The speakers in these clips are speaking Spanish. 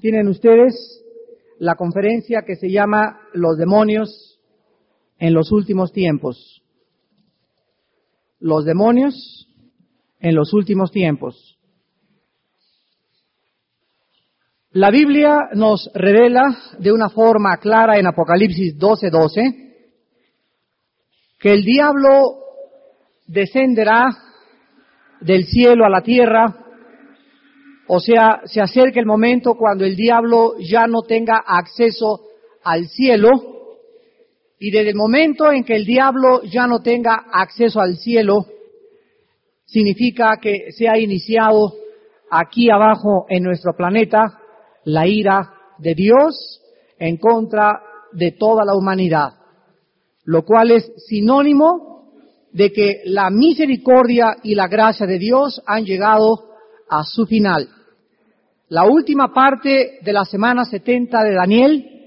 tienen ustedes la conferencia que se llama Los demonios en los últimos tiempos. Los demonios en los últimos tiempos. La Biblia nos revela de una forma clara en Apocalipsis 12:12 que el diablo descenderá del cielo a la tierra o sea, se acerca el momento cuando el diablo ya no tenga acceso al cielo y desde el momento en que el diablo ya no tenga acceso al cielo, significa que se ha iniciado aquí abajo en nuestro planeta la ira de Dios en contra de toda la humanidad, lo cual es sinónimo de que la misericordia y la gracia de Dios han llegado a su final la última parte de la semana 70 de Daniel,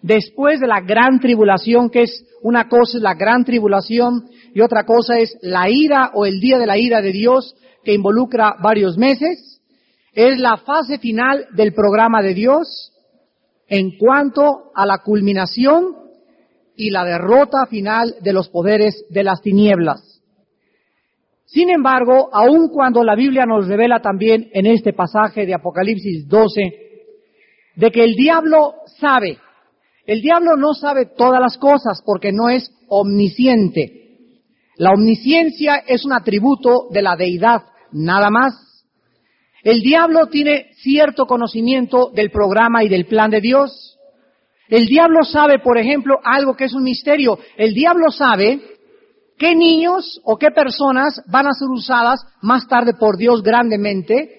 después de la gran tribulación, que es una cosa es la gran tribulación y otra cosa es la ira o el día de la ira de Dios que involucra varios meses, es la fase final del programa de Dios en cuanto a la culminación y la derrota final de los poderes de las tinieblas. Sin embargo, aun cuando la Biblia nos revela también en este pasaje de Apocalipsis 12, de que el diablo sabe, el diablo no sabe todas las cosas porque no es omnisciente. La omnisciencia es un atributo de la deidad, nada más. El diablo tiene cierto conocimiento del programa y del plan de Dios. El diablo sabe, por ejemplo, algo que es un misterio. El diablo sabe qué niños o qué personas van a ser usadas más tarde por Dios grandemente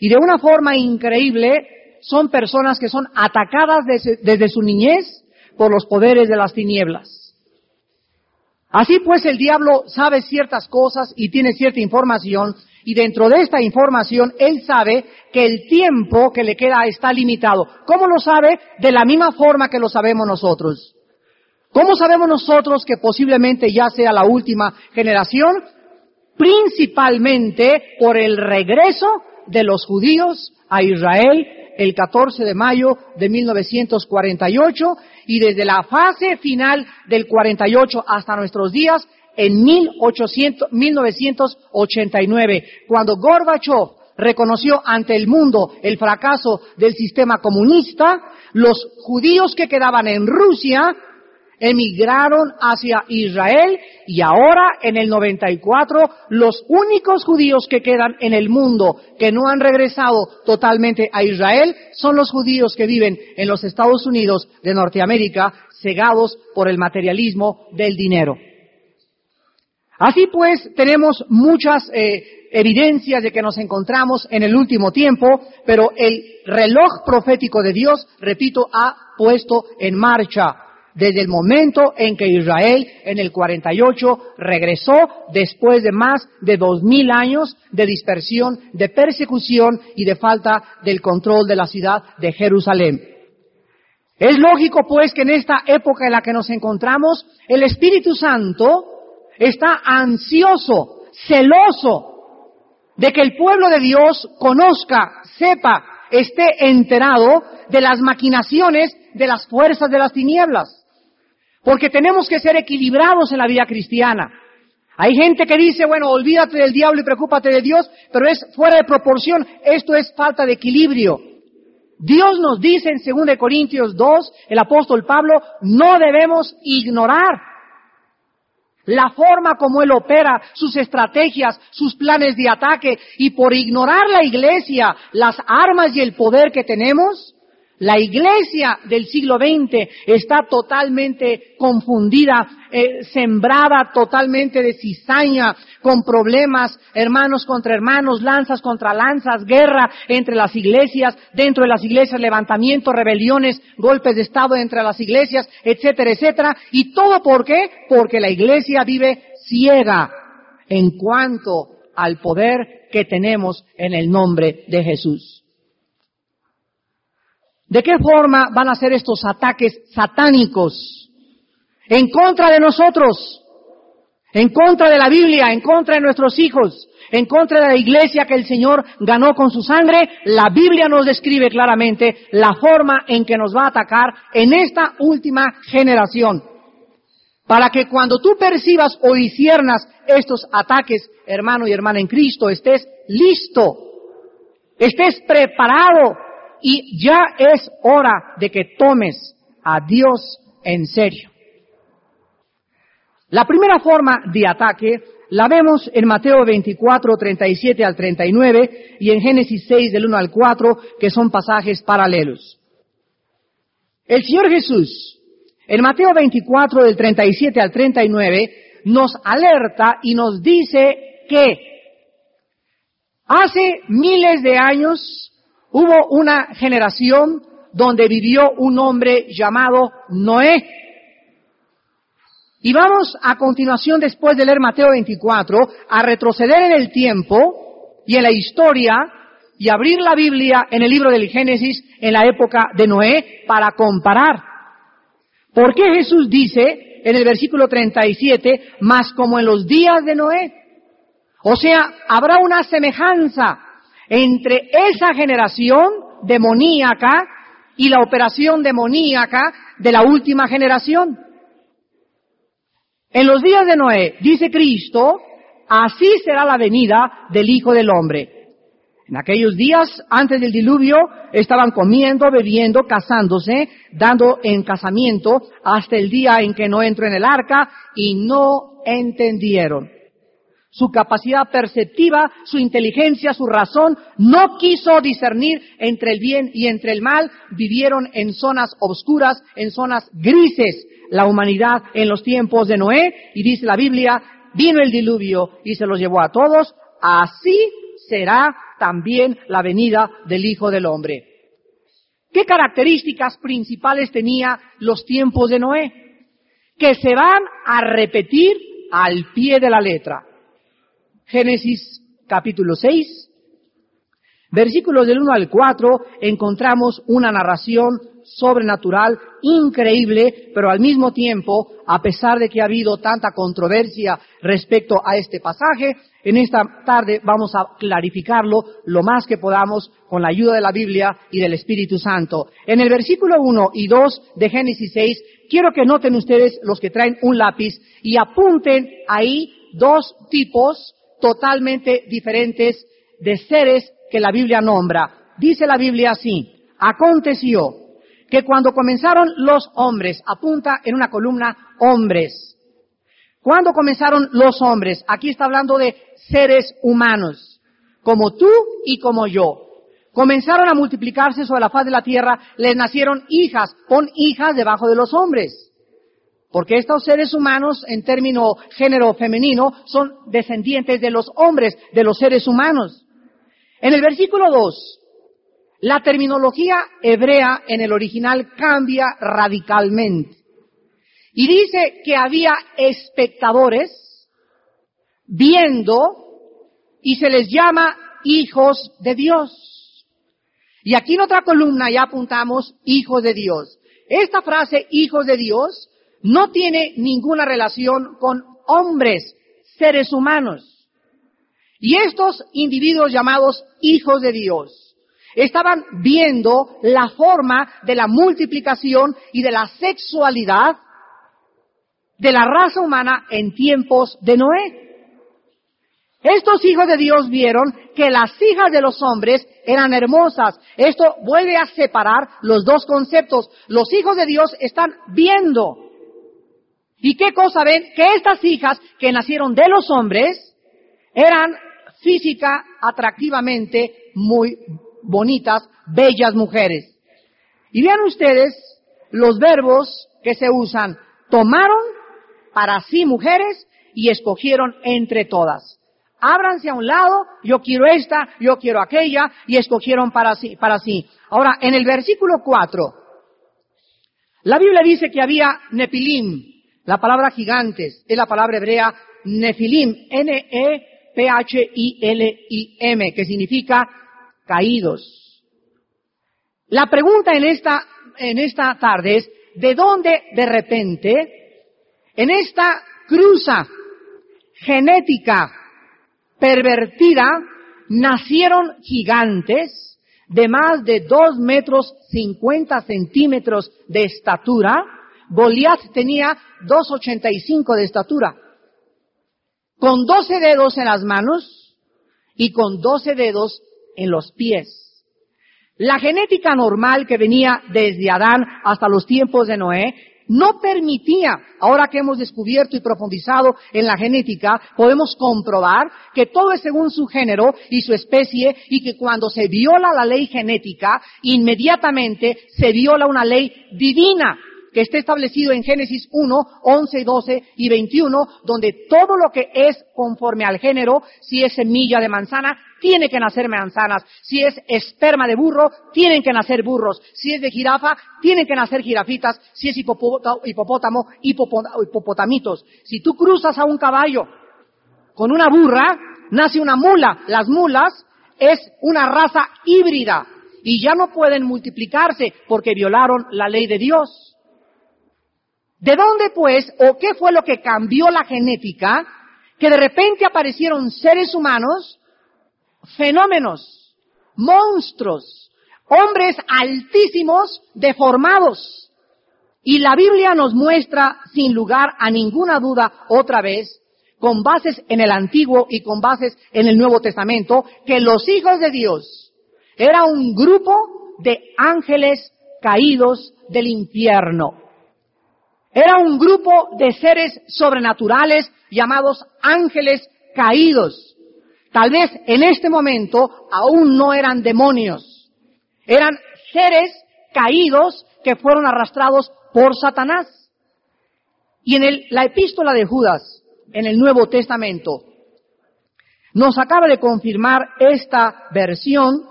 y de una forma increíble son personas que son atacadas desde, su niñez por los poderes de las tinieblas. Así pues el diablo sabe ciertas cosas y tiene cierta información y dentro de esta información él sabe que el tiempo que le queda está limitado. ¿Cómo lo sabe? De la misma forma que lo sabemos nosotros. ¿Cómo sabemos nosotros que posiblemente ya sea la última generación? Principalmente por el regreso de los judíos a Israel el 14 de mayo de 1948 y desde la fase final del 48 hasta nuestros días en 1800, 1989, cuando Gorbachev reconoció ante el mundo el fracaso del sistema comunista, los judíos que quedaban en Rusia emigraron hacia Israel y ahora en el 94 los únicos judíos que quedan en el mundo que no han regresado totalmente a Israel son los judíos que viven en los Estados Unidos de Norteamérica cegados por el materialismo del dinero. Así pues, tenemos muchas eh, evidencias de que nos encontramos en el último tiempo, pero el reloj profético de Dios, repito, ha puesto en marcha desde el momento en que Israel en el 48 regresó después de más de dos mil años de dispersión, de persecución y de falta del control de la ciudad de Jerusalén. Es lógico pues que en esta época en la que nos encontramos, el Espíritu Santo está ansioso, celoso de que el pueblo de Dios conozca, sepa, esté enterado de las maquinaciones de las fuerzas de las tinieblas. Porque tenemos que ser equilibrados en la vida cristiana. Hay gente que dice, bueno, olvídate del diablo y preocúpate de Dios, pero es fuera de proporción. Esto es falta de equilibrio. Dios nos dice en 2 Corintios 2, el apóstol Pablo, no debemos ignorar la forma como Él opera, sus estrategias, sus planes de ataque, y por ignorar la iglesia, las armas y el poder que tenemos, la iglesia del siglo XX está totalmente confundida, eh, sembrada totalmente de cizaña, con problemas, hermanos contra hermanos, lanzas contra lanzas, guerra entre las iglesias, dentro de las iglesias, levantamientos, rebeliones, golpes de Estado entre las iglesias, etcétera, etcétera. ¿Y todo por qué? Porque la iglesia vive ciega en cuanto al poder que tenemos en el nombre de Jesús. ¿De qué forma van a ser estos ataques satánicos en contra de nosotros? en contra de la Biblia, en contra de nuestros hijos, en contra de la iglesia que el Señor ganó con su sangre, la Biblia nos describe claramente la forma en que nos va a atacar en esta última generación. Para que cuando tú percibas o disiernas estos ataques, hermano y hermana en Cristo, estés listo, estés preparado y ya es hora de que tomes a Dios en serio. La primera forma de ataque la vemos en Mateo 24, 37 al 39 y en Génesis 6 del 1 al 4, que son pasajes paralelos. El Señor Jesús, en Mateo 24 del 37 al 39, nos alerta y nos dice que hace miles de años hubo una generación donde vivió un hombre llamado Noé. Y vamos a continuación, después de leer Mateo 24, a retroceder en el tiempo y en la historia y abrir la Biblia en el libro del Génesis en la época de Noé para comparar. ¿Por qué Jesús dice en el versículo 37, más como en los días de Noé? O sea, habrá una semejanza entre esa generación demoníaca y la operación demoníaca de la última generación. En los días de Noé, dice Cristo, así será la venida del Hijo del Hombre. En aquellos días, antes del diluvio, estaban comiendo, bebiendo, casándose, dando en casamiento hasta el día en que no entró en el arca y no entendieron. Su capacidad perceptiva, su inteligencia, su razón, no quiso discernir entre el bien y entre el mal, vivieron en zonas oscuras, en zonas grises, la humanidad en los tiempos de Noé y dice la Biblia, vino el diluvio y se los llevó a todos, así será también la venida del Hijo del Hombre. ¿Qué características principales tenía los tiempos de Noé? Que se van a repetir al pie de la letra. Génesis capítulo 6, versículos del 1 al 4, encontramos una narración sobrenatural, increíble, pero al mismo tiempo, a pesar de que ha habido tanta controversia respecto a este pasaje, en esta tarde vamos a clarificarlo lo más que podamos con la ayuda de la Biblia y del Espíritu Santo. En el versículo 1 y 2 de Génesis 6, quiero que noten ustedes los que traen un lápiz y apunten ahí dos tipos totalmente diferentes de seres que la Biblia nombra. Dice la Biblia así, aconteció que cuando comenzaron los hombres, apunta en una columna hombres. Cuando comenzaron los hombres, aquí está hablando de seres humanos, como tú y como yo. Comenzaron a multiplicarse sobre la faz de la tierra, les nacieron hijas, pon hijas debajo de los hombres. Porque estos seres humanos, en término género femenino, son descendientes de los hombres, de los seres humanos. En el versículo 2, la terminología hebrea en el original cambia radicalmente. Y dice que había espectadores viendo y se les llama hijos de Dios. Y aquí en otra columna ya apuntamos hijos de Dios. Esta frase hijos de Dios no tiene ninguna relación con hombres, seres humanos. Y estos individuos llamados hijos de Dios estaban viendo la forma de la multiplicación y de la sexualidad de la raza humana en tiempos de Noé. Estos hijos de Dios vieron que las hijas de los hombres eran hermosas. Esto vuelve a separar los dos conceptos. Los hijos de Dios están viendo. ¿Y qué cosa ven? Que estas hijas que nacieron de los hombres eran física, atractivamente muy bonitas, bellas mujeres. Y vean ustedes los verbos que se usan. Tomaron para sí mujeres y escogieron entre todas. Ábranse a un lado, yo quiero esta, yo quiero aquella, y escogieron para sí, para sí. Ahora, en el versículo 4, la Biblia dice que había Nepilim, la palabra gigantes, es la palabra hebrea Nefilim, N-E-P-H-I-L-I-M, que significa caídos. La pregunta en esta, en esta tarde es, ¿de dónde de repente, en esta cruza genética pervertida, nacieron gigantes de más de dos metros cincuenta centímetros de estatura. Goliat tenía dos ochenta y cinco de estatura, con doce dedos en las manos y con doce dedos en los pies. La genética normal que venía desde Adán hasta los tiempos de Noé no permitía, ahora que hemos descubierto y profundizado en la genética, podemos comprobar que todo es según su género y su especie y que cuando se viola la ley genética, inmediatamente se viola una ley divina que está establecido en Génesis 1, 11, 12 y 21, donde todo lo que es conforme al género, si es semilla de manzana, tiene que nacer manzanas. Si es esperma de burro, tienen que nacer burros. Si es de jirafa, tienen que nacer jirafitas. Si es hipopótamo, hipopotamitos. Si tú cruzas a un caballo con una burra, nace una mula. Las mulas es una raza híbrida y ya no pueden multiplicarse porque violaron la ley de Dios. ¿De dónde pues o qué fue lo que cambió la genética que de repente aparecieron seres humanos, fenómenos, monstruos, hombres altísimos, deformados? Y la Biblia nos muestra, sin lugar a ninguna duda, otra vez, con bases en el Antiguo y con bases en el Nuevo Testamento, que los hijos de Dios era un grupo de ángeles caídos del infierno. Era un grupo de seres sobrenaturales llamados ángeles caídos. Tal vez en este momento aún no eran demonios. Eran seres caídos que fueron arrastrados por Satanás. Y en la epístola de Judas, en el Nuevo Testamento, nos acaba de confirmar esta versión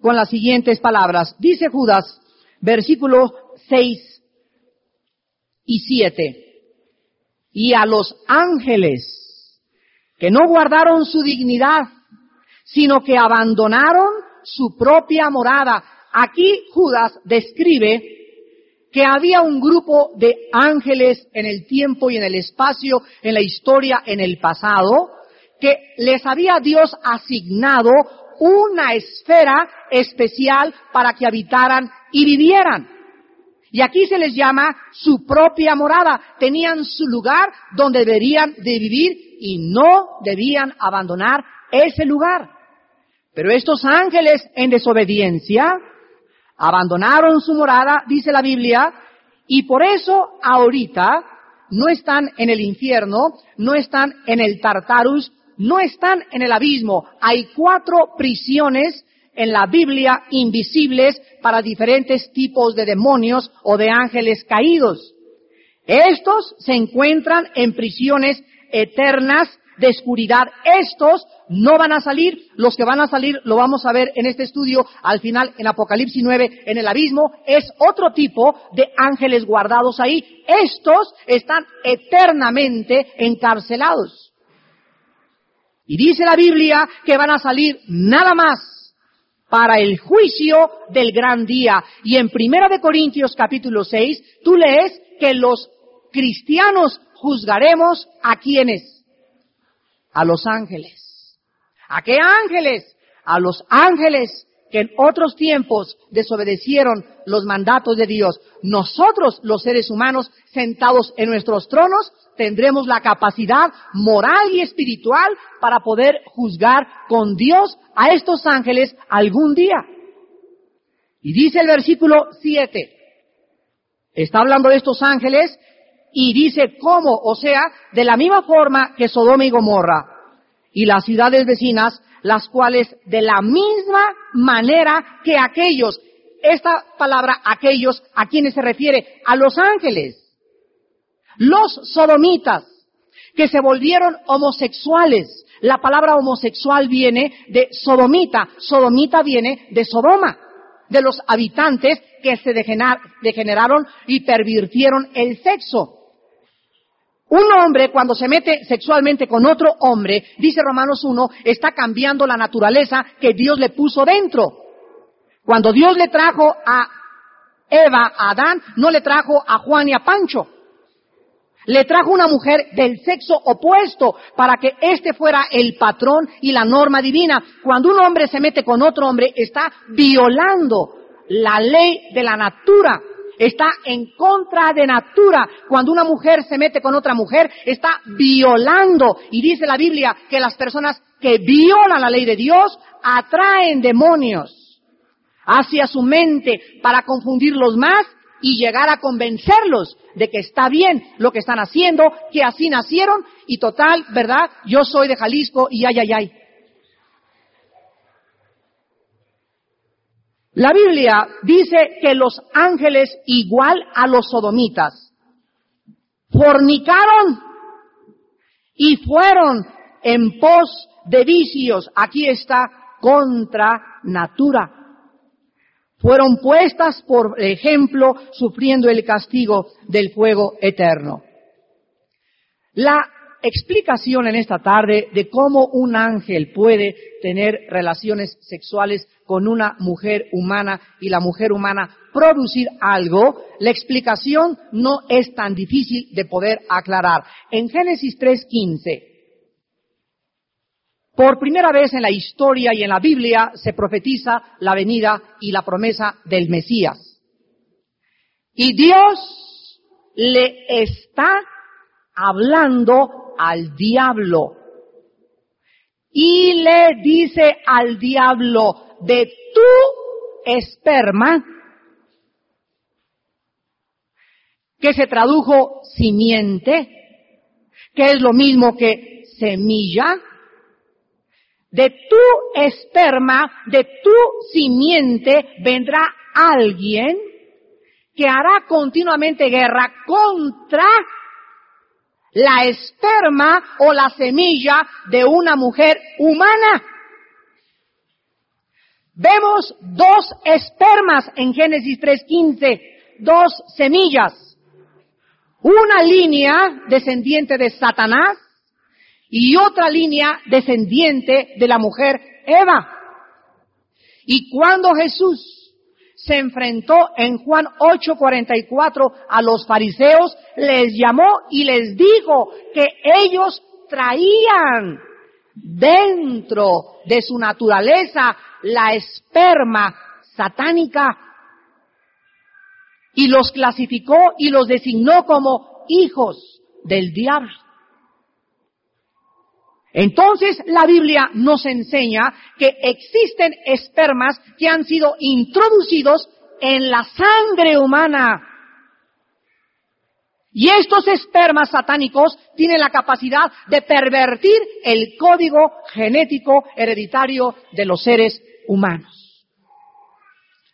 con las siguientes palabras. Dice Judas, versículo 6 y siete. Y a los ángeles que no guardaron su dignidad, sino que abandonaron su propia morada. Aquí Judas describe que había un grupo de ángeles en el tiempo y en el espacio, en la historia, en el pasado, que les había Dios asignado una esfera especial para que habitaran y vivieran. Y aquí se les llama su propia morada. Tenían su lugar donde deberían de vivir y no debían abandonar ese lugar. Pero estos ángeles en desobediencia abandonaron su morada, dice la Biblia, y por eso ahorita no están en el infierno, no están en el Tartarus, no están en el abismo. Hay cuatro prisiones en la Biblia invisibles para diferentes tipos de demonios o de ángeles caídos. Estos se encuentran en prisiones eternas de oscuridad. Estos no van a salir. Los que van a salir lo vamos a ver en este estudio al final en Apocalipsis 9 en el abismo. Es otro tipo de ángeles guardados ahí. Estos están eternamente encarcelados. Y dice la Biblia que van a salir nada más para el juicio del gran día. Y en Primera de Corintios capítulo 6, tú lees que los cristianos juzgaremos a quienes? A los ángeles. ¿A qué ángeles? A los ángeles en otros tiempos desobedecieron los mandatos de Dios. Nosotros, los seres humanos, sentados en nuestros tronos, tendremos la capacidad moral y espiritual para poder juzgar con Dios a estos ángeles algún día. Y dice el versículo 7, está hablando de estos ángeles y dice cómo, o sea, de la misma forma que Sodoma y Gomorra y las ciudades vecinas, las cuales de la misma manera que aquellos, esta palabra aquellos, ¿a quienes se refiere? A los ángeles los sodomitas, que se volvieron homosexuales. La palabra homosexual viene de sodomita. Sodomita viene de Sodoma, de los habitantes que se degeneraron y pervirtieron el sexo. Un hombre cuando se mete sexualmente con otro hombre, dice Romanos 1, está cambiando la naturaleza que Dios le puso dentro. Cuando Dios le trajo a Eva, a Adán, no le trajo a Juan y a Pancho. Le trajo una mujer del sexo opuesto para que éste fuera el patrón y la norma divina. Cuando un hombre se mete con otro hombre, está violando la ley de la natura. Está en contra de natura. Cuando una mujer se mete con otra mujer, está violando. Y dice la Biblia que las personas que violan la ley de Dios atraen demonios hacia su mente para confundirlos más y llegar a convencerlos de que está bien lo que están haciendo, que así nacieron y total, ¿verdad? Yo soy de Jalisco y ay, ay, ay. La Biblia dice que los ángeles, igual a los sodomitas, fornicaron y fueron en pos de vicios. Aquí está contra natura. Fueron puestas, por ejemplo, sufriendo el castigo del fuego eterno. La explicación en esta tarde de cómo un ángel puede tener relaciones sexuales con una mujer humana y la mujer humana producir algo, la explicación no es tan difícil de poder aclarar. En Génesis 3.15, por primera vez en la historia y en la Biblia se profetiza la venida y la promesa del Mesías. Y Dios le está hablando al diablo. Y le dice al diablo, de tu esperma, que se tradujo simiente, que es lo mismo que semilla, de tu esperma, de tu simiente, vendrá alguien que hará continuamente guerra contra la esperma o la semilla de una mujer humana. Vemos dos espermas en Génesis 3.15, dos semillas. Una línea descendiente de Satanás y otra línea descendiente de la mujer Eva. Y cuando Jesús se enfrentó en Juan 8:44 a los fariseos, les llamó y les dijo que ellos traían dentro de su naturaleza la esperma satánica y los clasificó y los designó como hijos del diablo. Entonces la Biblia nos enseña que existen espermas que han sido introducidos en la sangre humana. Y estos espermas satánicos tienen la capacidad de pervertir el código genético hereditario de los seres humanos.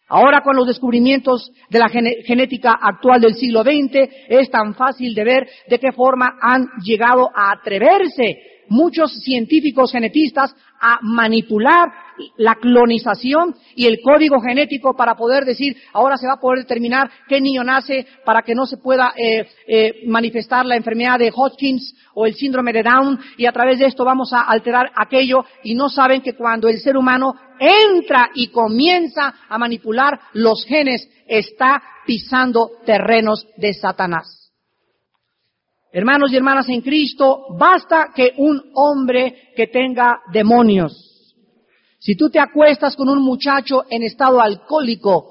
Ahora con los descubrimientos de la genética actual del siglo XX es tan fácil de ver de qué forma han llegado a atreverse muchos científicos genetistas a manipular la clonización y el código genético para poder decir, ahora se va a poder determinar qué niño nace para que no se pueda eh, eh, manifestar la enfermedad de Hodgkins o el síndrome de Down y a través de esto vamos a alterar aquello y no saben que cuando el ser humano entra y comienza a manipular los genes está pisando terrenos de Satanás. Hermanos y hermanas en Cristo, basta que un hombre que tenga demonios. Si tú te acuestas con un muchacho en estado alcohólico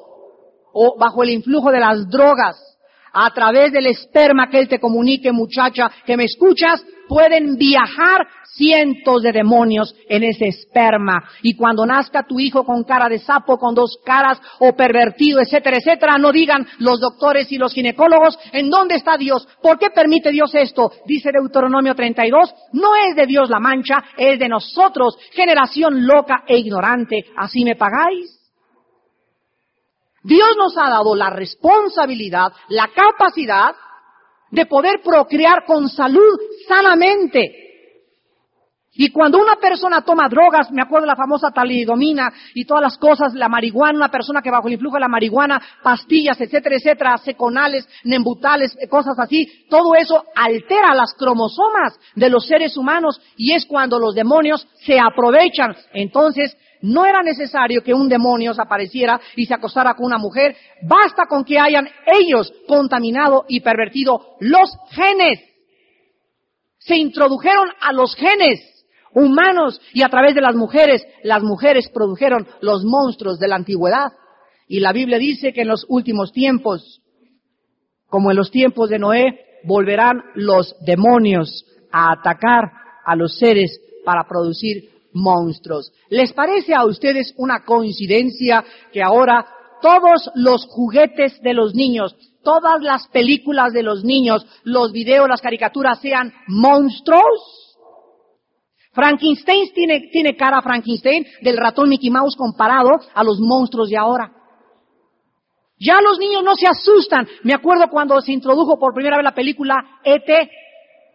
o bajo el influjo de las drogas, a través del esperma que Él te comunique, muchacha, que me escuchas, pueden viajar cientos de demonios en ese esperma. Y cuando nazca tu hijo con cara de sapo, con dos caras, o pervertido, etcétera, etcétera, no digan los doctores y los ginecólogos, ¿en dónde está Dios? ¿Por qué permite Dios esto? Dice Deuteronomio 32, no es de Dios la mancha, es de nosotros, generación loca e ignorante. ¿Así me pagáis? Dios nos ha dado la responsabilidad, la capacidad de poder procrear con salud sanamente. Y cuando una persona toma drogas, me acuerdo la famosa talidomina y todas las cosas, la marihuana, una persona que bajo el influjo de la marihuana, pastillas, etcétera, etcétera, seconales, nembutales, cosas así, todo eso altera las cromosomas de los seres humanos y es cuando los demonios se aprovechan. Entonces, no era necesario que un demonio apareciera y se acostara con una mujer. Basta con que hayan ellos contaminado y pervertido los genes se introdujeron a los genes humanos y a través de las mujeres, las mujeres produjeron los monstruos de la antigüedad. Y la Biblia dice que en los últimos tiempos, como en los tiempos de Noé, volverán los demonios a atacar a los seres para producir monstruos. ¿Les parece a ustedes una coincidencia que ahora todos los juguetes de los niños, todas las películas de los niños, los videos, las caricaturas sean monstruos? Frankenstein tiene, tiene cara Frankenstein del ratón Mickey Mouse comparado a los monstruos de ahora. Ya los niños no se asustan. Me acuerdo cuando se introdujo por primera vez la película ET.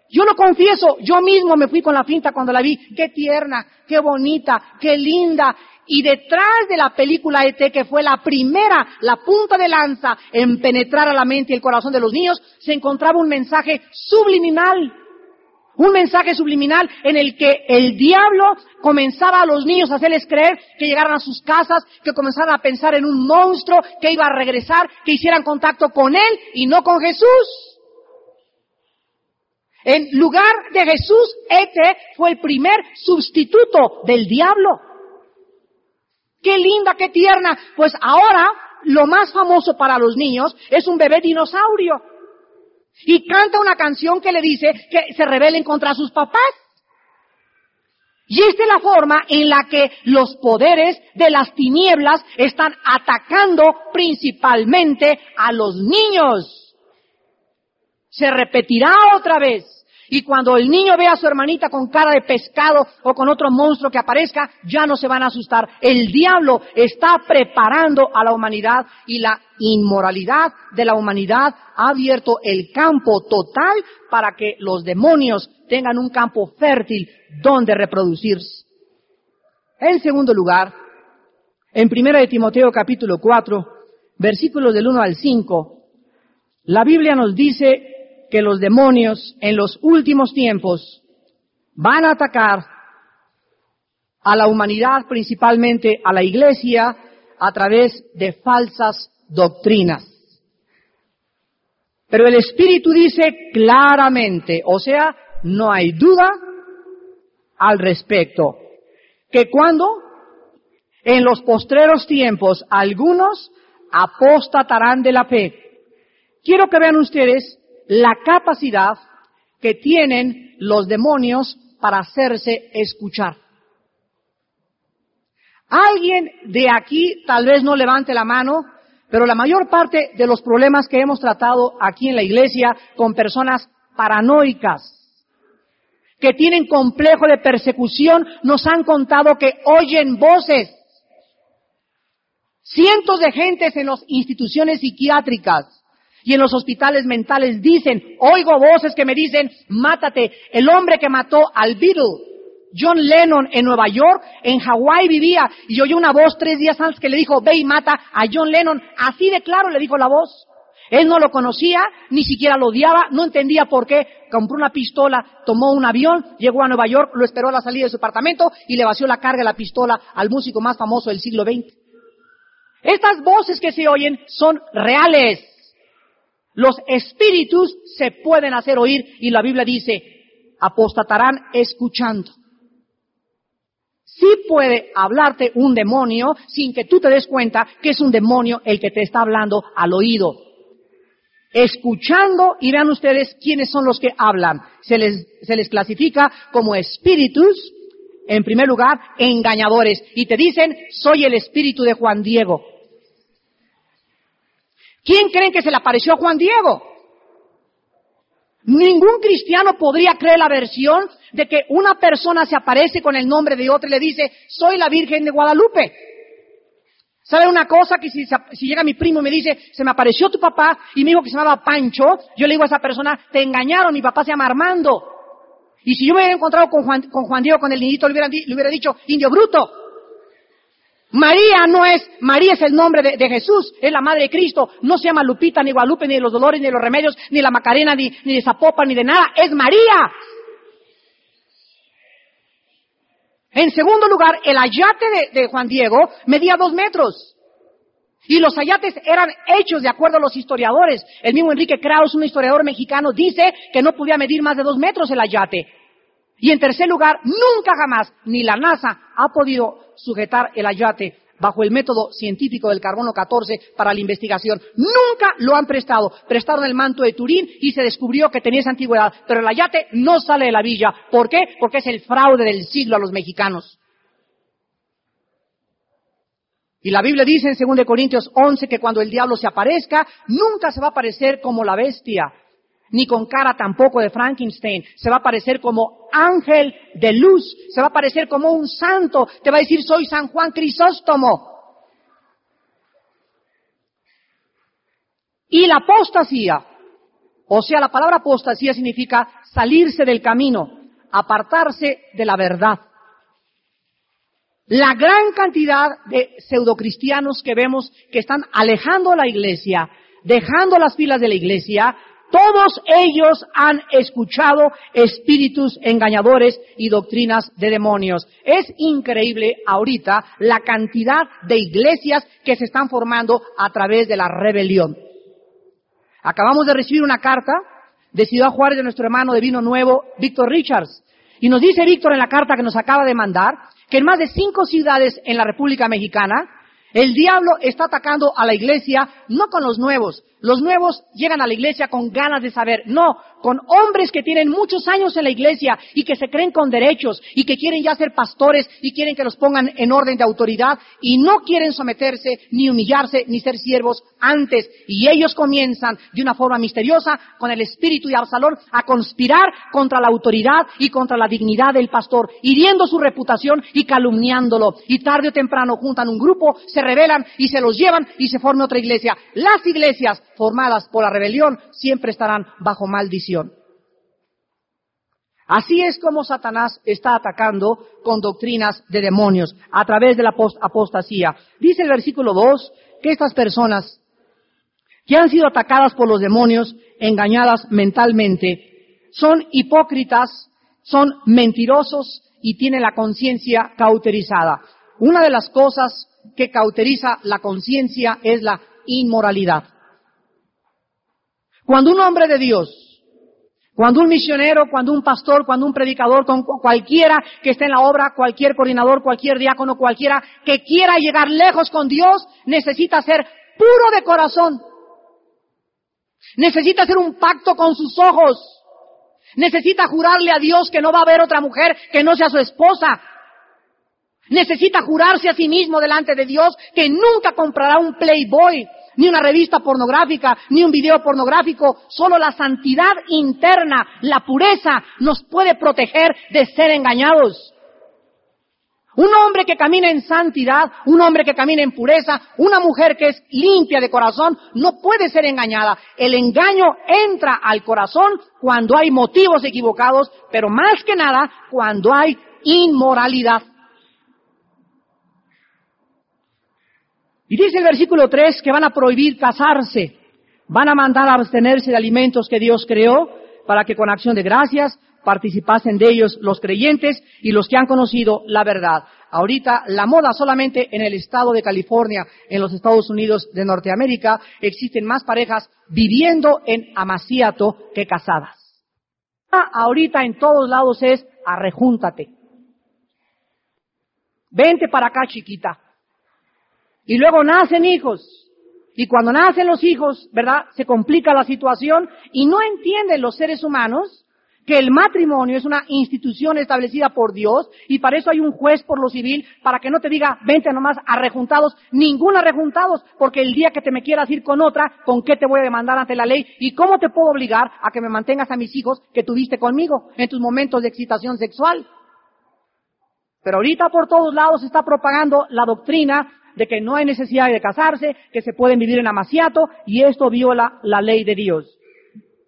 Yo lo confieso, yo mismo me fui con la finta cuando la vi. Qué tierna, qué bonita, qué linda. Y detrás de la película ET, que fue la primera, la punta de lanza en penetrar a la mente y el corazón de los niños, se encontraba un mensaje subliminal un mensaje subliminal en el que el diablo comenzaba a los niños a hacerles creer que llegaran a sus casas, que comenzaran a pensar en un monstruo que iba a regresar, que hicieran contacto con él y no con Jesús. En lugar de Jesús, Ete fue el primer sustituto del diablo. Qué linda, qué tierna. Pues ahora lo más famoso para los niños es un bebé dinosaurio y canta una canción que le dice que se rebelen contra sus papás. Y esta es la forma en la que los poderes de las tinieblas están atacando principalmente a los niños. Se repetirá otra vez. Y cuando el niño ve a su hermanita con cara de pescado o con otro monstruo que aparezca, ya no se van a asustar. El diablo está preparando a la humanidad y la inmoralidad de la humanidad ha abierto el campo total para que los demonios tengan un campo fértil donde reproducirse. En segundo lugar, en primera de Timoteo capítulo 4, versículos del 1 al 5, la Biblia nos dice que los demonios en los últimos tiempos van a atacar a la humanidad, principalmente a la iglesia, a través de falsas doctrinas. Pero el Espíritu dice claramente, o sea, no hay duda al respecto, que cuando en los postreros tiempos algunos apostatarán de la fe. Quiero que vean ustedes la capacidad que tienen los demonios para hacerse escuchar. Alguien de aquí tal vez no levante la mano, pero la mayor parte de los problemas que hemos tratado aquí en la iglesia con personas paranoicas, que tienen complejo de persecución, nos han contado que oyen voces. Cientos de gentes en las instituciones psiquiátricas y en los hospitales mentales dicen, oigo voces que me dicen, mátate. El hombre que mató al Beatle, John Lennon en Nueva York, en Hawái vivía, y oyó una voz tres días antes que le dijo, ve y mata a John Lennon. Así de claro le dijo la voz. Él no lo conocía, ni siquiera lo odiaba, no entendía por qué. Compró una pistola, tomó un avión, llegó a Nueva York, lo esperó a la salida de su apartamento y le vació la carga de la pistola al músico más famoso del siglo XX. Estas voces que se oyen son reales. Los espíritus se pueden hacer oír y la Biblia dice, apostatarán escuchando. Sí puede hablarte un demonio sin que tú te des cuenta que es un demonio el que te está hablando al oído. Escuchando y vean ustedes quiénes son los que hablan. Se les, se les clasifica como espíritus, en primer lugar, engañadores. Y te dicen, soy el espíritu de Juan Diego. ¿Quién creen que se le apareció a Juan Diego? Ningún cristiano podría creer la versión de que una persona se aparece con el nombre de otra y le dice, soy la Virgen de Guadalupe. ¿Sabe una cosa? Que si, llega mi primo y me dice, se me apareció tu papá y me dijo que se llamaba Pancho, yo le digo a esa persona, te engañaron, mi papá se llama Armando. Y si yo me hubiera encontrado con Juan, con Juan Diego, con el niñito, le le hubiera dicho, indio bruto. María no es, María es el nombre de, Jesús, es la madre de Cristo. No se llama Lupita, ni Guadalupe, ni de los dolores, ni de los remedios, ni de la Macarena, ni, ni de Zapopa, ni de nada. Es María. En segundo lugar, el ayate de, Juan Diego medía dos metros. Y los ayates eran hechos de acuerdo a los historiadores. El mismo Enrique Kraus, un historiador mexicano, dice que no podía medir más de dos metros el ayate. Y en tercer lugar, nunca jamás, ni la NASA ha podido sujetar el ayate bajo el método científico del carbono 14 para la investigación. Nunca lo han prestado. Prestaron el manto de Turín y se descubrió que tenía esa antigüedad. Pero el ayate no sale de la villa. ¿Por qué? Porque es el fraude del siglo a los mexicanos. Y la Biblia dice en 2 Corintios 11 que cuando el diablo se aparezca, nunca se va a aparecer como la bestia, ni con cara tampoco de Frankenstein. Se va a aparecer como ángel de luz, se va a aparecer como un santo, te va a decir soy San Juan Crisóstomo. Y la apostasía, o sea, la palabra apostasía significa salirse del camino, apartarse de la verdad. La gran cantidad de pseudocristianos que vemos que están alejando a la iglesia, dejando las filas de la iglesia, todos ellos han escuchado espíritus engañadores y doctrinas de demonios. Es increíble ahorita la cantidad de iglesias que se están formando a través de la rebelión. Acabamos de recibir una carta de Ciudad Juárez de nuestro hermano de vino nuevo, Víctor Richards. Y nos dice Víctor en la carta que nos acaba de mandar que en más de cinco ciudades en la República Mexicana el diablo está atacando a la iglesia no con los nuevos. Los nuevos llegan a la iglesia con ganas de saber. No, con hombres que tienen muchos años en la iglesia y que se creen con derechos y que quieren ya ser pastores y quieren que los pongan en orden de autoridad y no quieren someterse ni humillarse ni ser siervos antes. Y ellos comienzan de una forma misteriosa con el espíritu de Absalón a conspirar contra la autoridad y contra la dignidad del pastor, hiriendo su reputación y calumniándolo. Y tarde o temprano juntan un grupo, se rebelan y se los llevan y se forma otra iglesia. Las iglesias formadas por la rebelión siempre estarán bajo maldición. Así es como Satanás está atacando con doctrinas de demonios a través de la apostasía. Dice el versículo 2 que estas personas que han sido atacadas por los demonios, engañadas mentalmente, son hipócritas, son mentirosos y tienen la conciencia cauterizada. Una de las cosas que cauteriza la conciencia es la inmoralidad. Cuando un hombre de Dios cuando un misionero, cuando un pastor, cuando un predicador, con cualquiera que esté en la obra, cualquier coordinador, cualquier diácono, cualquiera que quiera llegar lejos con Dios, necesita ser puro de corazón. Necesita hacer un pacto con sus ojos. Necesita jurarle a Dios que no va a haber otra mujer que no sea su esposa. Necesita jurarse a sí mismo delante de Dios que nunca comprará un Playboy, ni una revista pornográfica, ni un video pornográfico. Solo la santidad interna, la pureza, nos puede proteger de ser engañados. Un hombre que camina en santidad, un hombre que camina en pureza, una mujer que es limpia de corazón, no puede ser engañada. El engaño entra al corazón cuando hay motivos equivocados, pero más que nada cuando hay inmoralidad. Y dice el versículo 3 que van a prohibir casarse, van a mandar a abstenerse de alimentos que Dios creó para que con acción de gracias participasen de ellos los creyentes y los que han conocido la verdad. Ahorita la moda solamente en el estado de California, en los Estados Unidos de Norteamérica, existen más parejas viviendo en amaciato que casadas. Ahorita en todos lados es arrejúntate. Vente para acá, chiquita. Y luego nacen hijos. Y cuando nacen los hijos, ¿verdad? Se complica la situación y no entienden los seres humanos que el matrimonio es una institución establecida por Dios y para eso hay un juez por lo civil para que no te diga, vente nomás arrejuntados, ningún arrejuntados, porque el día que te me quieras ir con otra, ¿con qué te voy a demandar ante la ley? ¿Y cómo te puedo obligar a que me mantengas a mis hijos que tuviste conmigo en tus momentos de excitación sexual? Pero ahorita por todos lados se está propagando la doctrina de que no hay necesidad de casarse, que se pueden vivir en amaciato, y esto viola la ley de Dios.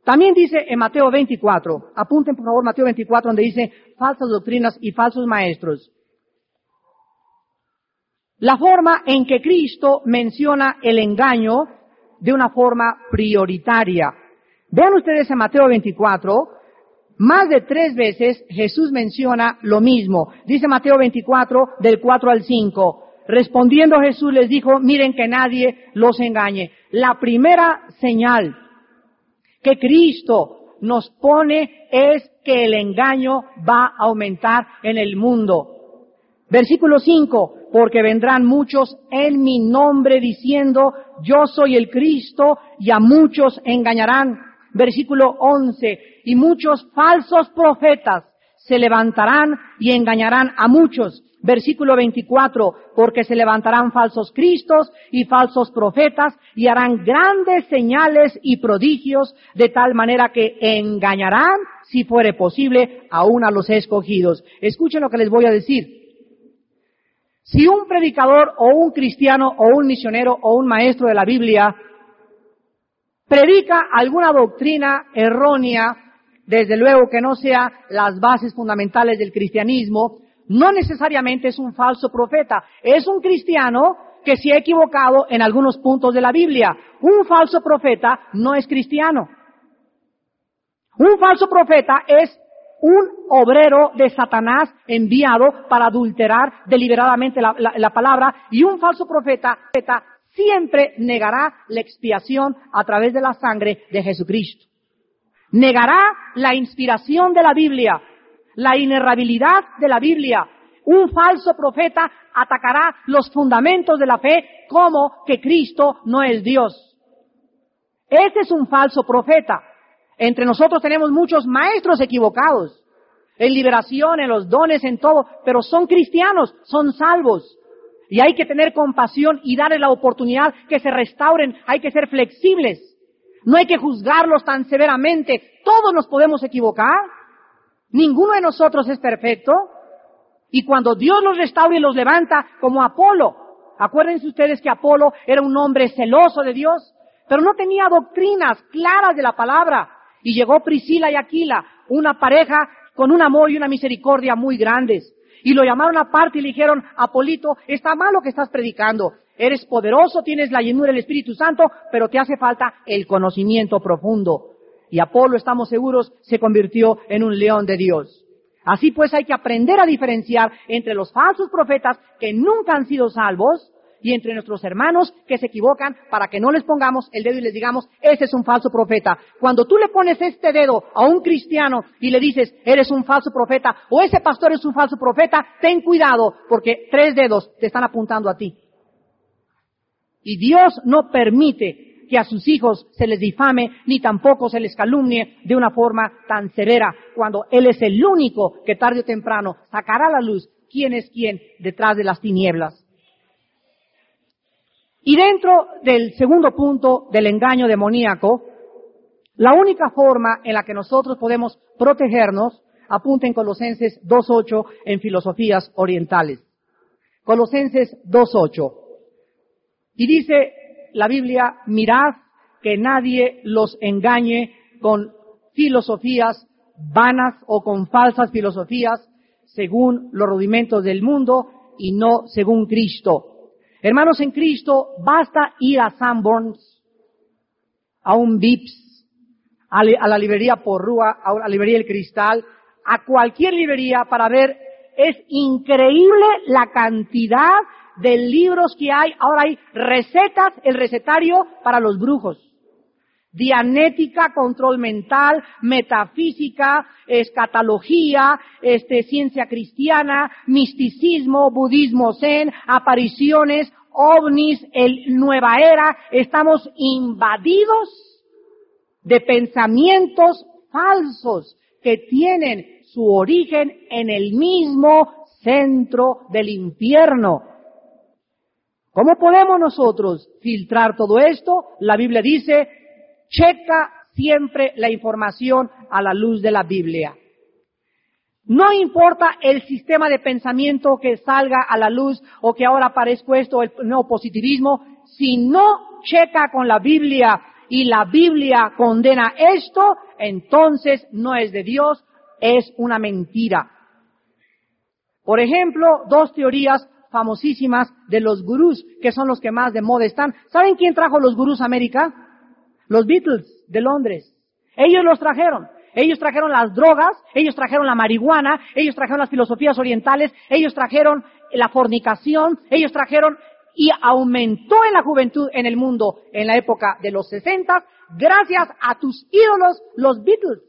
También dice en Mateo 24, apunten por favor Mateo 24, donde dice falsas doctrinas y falsos maestros. La forma en que Cristo menciona el engaño de una forma prioritaria. Vean ustedes en Mateo 24, más de tres veces Jesús menciona lo mismo. Dice Mateo 24, del 4 al 5. Respondiendo Jesús les dijo, miren que nadie los engañe. La primera señal que Cristo nos pone es que el engaño va a aumentar en el mundo. Versículo 5, porque vendrán muchos en mi nombre diciendo, yo soy el Cristo, y a muchos engañarán. Versículo 11, y muchos falsos profetas se levantarán y engañarán a muchos. Versículo 24, porque se levantarán falsos cristos y falsos profetas y harán grandes señales y prodigios de tal manera que engañarán, si fuere posible, aún a los escogidos. Escuchen lo que les voy a decir. Si un predicador o un cristiano o un misionero o un maestro de la Biblia predica alguna doctrina errónea, desde luego que no sea las bases fundamentales del cristianismo, no necesariamente es un falso profeta, es un cristiano que se ha equivocado en algunos puntos de la Biblia. Un falso profeta no es cristiano. Un falso profeta es un obrero de Satanás enviado para adulterar deliberadamente la, palabra y un falso profeta, siempre negará la expiación a través de la sangre de Jesucristo. Negará la inspiración de la Biblia, la inerrabilidad de la Biblia. Un falso profeta atacará los fundamentos de la fe como que Cristo no es Dios. Ese es un falso profeta. Entre nosotros tenemos muchos maestros equivocados, en liberación, en los dones, en todo, pero son cristianos, son salvos. Y hay que tener compasión y darle la oportunidad que se restauren, hay que ser flexibles. No hay que juzgarlos tan severamente. Todos nos podemos equivocar. Ninguno de nosotros es perfecto. Y cuando Dios los restaura y los levanta, como Apolo, acuérdense ustedes que Apolo era un hombre celoso de Dios, pero no tenía doctrinas claras de la palabra. Y llegó Priscila y Aquila, una pareja con un amor y una misericordia muy grandes. Y lo llamaron aparte y le dijeron, Apolito, está mal lo que estás predicando. Eres poderoso, tienes la llenura del Espíritu Santo, pero te hace falta el conocimiento profundo. Y Apolo, estamos seguros, se convirtió en un león de Dios. Así pues hay que aprender a diferenciar entre los falsos profetas que nunca han sido salvos y entre nuestros hermanos que se equivocan para que no les pongamos el dedo y les digamos, ese es un falso profeta. Cuando tú le pones este dedo a un cristiano y le dices, eres un falso profeta o ese pastor es un falso profeta, ten cuidado porque tres dedos te están apuntando a ti. Y Dios no permite que a sus hijos se les difame ni tampoco se les calumnie de una forma tan severa, cuando Él es el único que tarde o temprano sacará a la luz quién es quién detrás de las tinieblas. Y dentro del segundo punto del engaño demoníaco, la única forma en la que nosotros podemos protegernos, apunten Colosenses 2.8 en filosofías orientales. Colosenses 2.8. Y dice la Biblia, mirad que nadie los engañe con filosofías vanas o con falsas filosofías según los rudimentos del mundo y no según Cristo. Hermanos en Cristo, basta ir a Sanborns, a un Vips, a, la librería Porrúa, a la librería El Cristal, a cualquier librería para ver, es increíble la cantidad de libros que hay. Ahora hay recetas, el recetario para los brujos. Dianética, control mental, metafísica, escatología, este, ciencia cristiana, misticismo, budismo zen, apariciones, ovnis, el nueva era. Estamos invadidos de pensamientos falsos que tienen su origen en el mismo centro del infierno. ¿Cómo podemos nosotros filtrar todo esto? La Biblia dice, checa siempre la información a la luz de la Biblia. No importa el sistema de pensamiento que salga a la luz o que ahora aparezca esto, el positivismo, si no checa con la Biblia y la Biblia condena esto, entonces no es de Dios, es una mentira. Por ejemplo, dos teorías famosísimas de los gurús, que son los que más de moda están. ¿Saben quién trajo los gurús a América? Los Beatles de Londres. Ellos los trajeron. ellos trajeron las drogas, ellos trajeron la marihuana, ellos trajeron las filosofías orientales, ellos trajeron la fornicación, ellos trajeron y aumentó en la juventud en el mundo en la época de los 60 gracias a tus ídolos, los Beatles.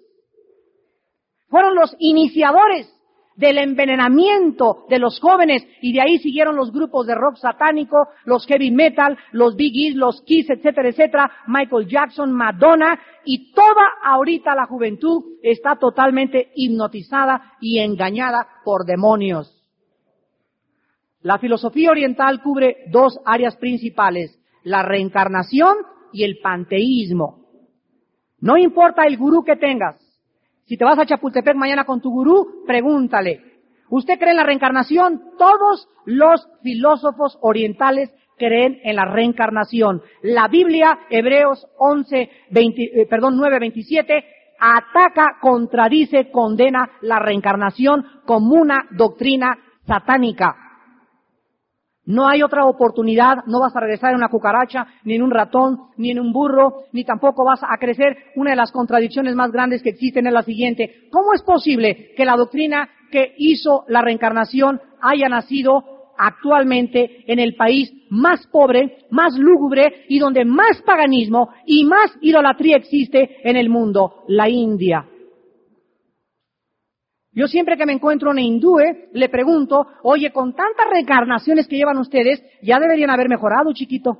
Fueron los iniciadores del envenenamiento de los jóvenes y de ahí siguieron los grupos de rock satánico, los heavy metal, los Biggies, los Kiss, etcétera, etcétera, Michael Jackson, Madonna y toda ahorita la juventud está totalmente hipnotizada y engañada por demonios. La filosofía oriental cubre dos áreas principales, la reencarnación y el panteísmo. No importa el gurú que tengas, si te vas a Chapultepec mañana con tu gurú, pregúntale. ¿Usted cree en la reencarnación? Todos los filósofos orientales creen en la reencarnación. La Biblia, Hebreos 11, 20, eh, perdón, 9, 27, ataca, contradice, condena la reencarnación como una doctrina satánica. No hay otra oportunidad, no vas a regresar en una cucaracha, ni en un ratón, ni en un burro, ni tampoco vas a crecer. Una de las contradicciones más grandes que existen es la siguiente. ¿Cómo es posible que la doctrina que hizo la reencarnación haya nacido actualmente en el país más pobre, más lúgubre y donde más paganismo y más idolatría existe en el mundo, la India? Yo siempre que me encuentro en hindúe, le pregunto, oye, con tantas reencarnaciones que llevan ustedes, ya deberían haber mejorado, chiquito.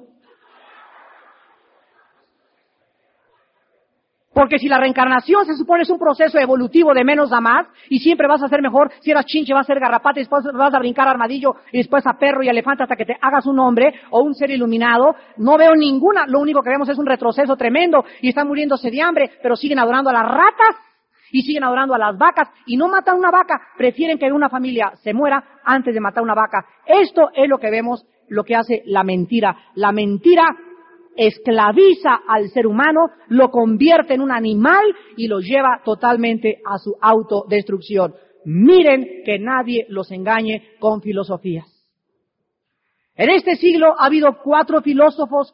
Porque si la reencarnación se supone es un proceso evolutivo de menos a más, y siempre vas a ser mejor, si eras chinche vas a ser garrapata, y después vas a brincar armadillo, y después a perro y elefante hasta que te hagas un hombre o un ser iluminado, no veo ninguna, lo único que vemos es un retroceso tremendo, y están muriéndose de hambre, pero siguen adorando a las ratas y siguen adorando a las vacas y no matan una vaca, prefieren que una familia se muera antes de matar una vaca. Esto es lo que vemos, lo que hace la mentira. La mentira esclaviza al ser humano, lo convierte en un animal y lo lleva totalmente a su autodestrucción. Miren que nadie los engañe con filosofías. En este siglo ha habido cuatro filósofos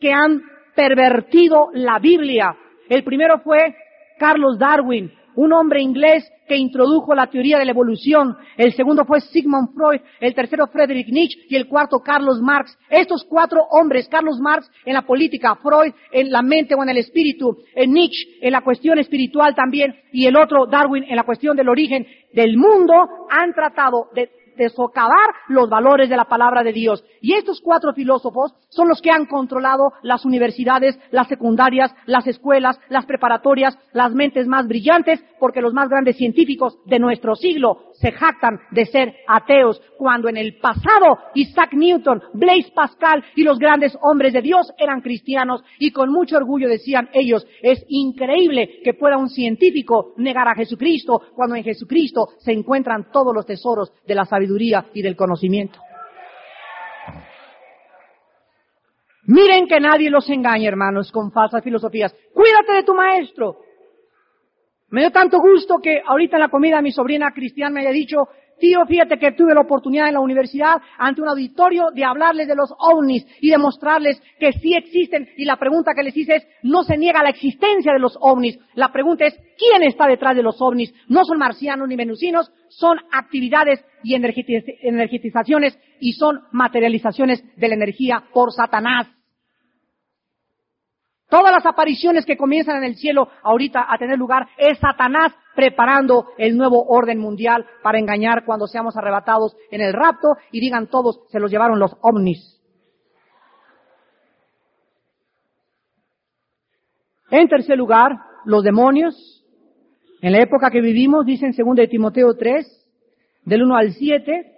que han pervertido la Biblia. El primero fue Carlos Darwin, un hombre inglés que introdujo la teoría de la evolución. El segundo fue Sigmund Freud, el tercero Friedrich Nietzsche y el cuarto Carlos Marx. Estos cuatro hombres, Carlos Marx en la política, Freud en la mente o en el espíritu, Nietzsche en la cuestión espiritual también y el otro Darwin en la cuestión del origen del mundo, han tratado de de socavar los valores de la palabra de Dios. Y estos cuatro filósofos son los que han controlado las universidades, las secundarias, las escuelas, las preparatorias, las mentes más brillantes, porque los más grandes científicos de nuestro siglo se jactan de ser ateos, cuando en el pasado Isaac Newton, Blaise Pascal y los grandes hombres de Dios eran cristianos y con mucho orgullo decían ellos, es increíble que pueda un científico negar a Jesucristo cuando en Jesucristo se encuentran todos los tesoros de la sabiduría y del conocimiento. Miren que nadie los engañe, hermanos, con falsas filosofías. Cuídate de tu maestro. Me dio tanto gusto que ahorita en la comida mi sobrina cristiana me haya dicho, tío, fíjate que tuve la oportunidad en la universidad ante un auditorio de hablarles de los ovnis y de mostrarles que sí existen. Y la pregunta que les hice es, no se niega la existencia de los ovnis. La pregunta es, ¿quién está detrás de los ovnis? No son marcianos ni venusinos, son actividades y energetizaciones y son materializaciones de la energía por Satanás. Todas las apariciones que comienzan en el cielo ahorita a tener lugar es Satanás preparando el nuevo orden mundial para engañar cuando seamos arrebatados en el rapto y digan todos, se los llevaron los ovnis. En tercer lugar, los demonios. En la época que vivimos, dicen segundo de Timoteo 3, del 1 al 7,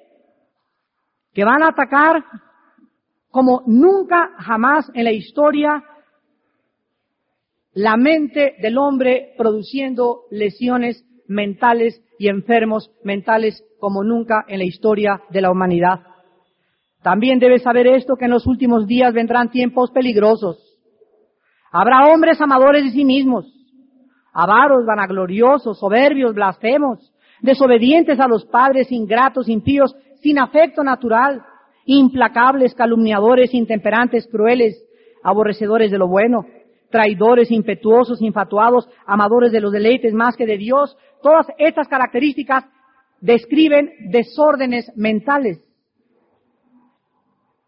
que van a atacar como nunca jamás en la historia la mente del hombre produciendo lesiones mentales y enfermos mentales como nunca en la historia de la humanidad. También debes saber esto, que en los últimos días vendrán tiempos peligrosos. Habrá hombres amadores de sí mismos, avaros, vanagloriosos, soberbios, blasfemos, desobedientes a los padres, ingratos, impíos, sin afecto natural, implacables, calumniadores, intemperantes, crueles, aborrecedores de lo bueno, traidores, impetuosos, infatuados, amadores de los deleites más que de Dios. Todas estas características describen desórdenes mentales.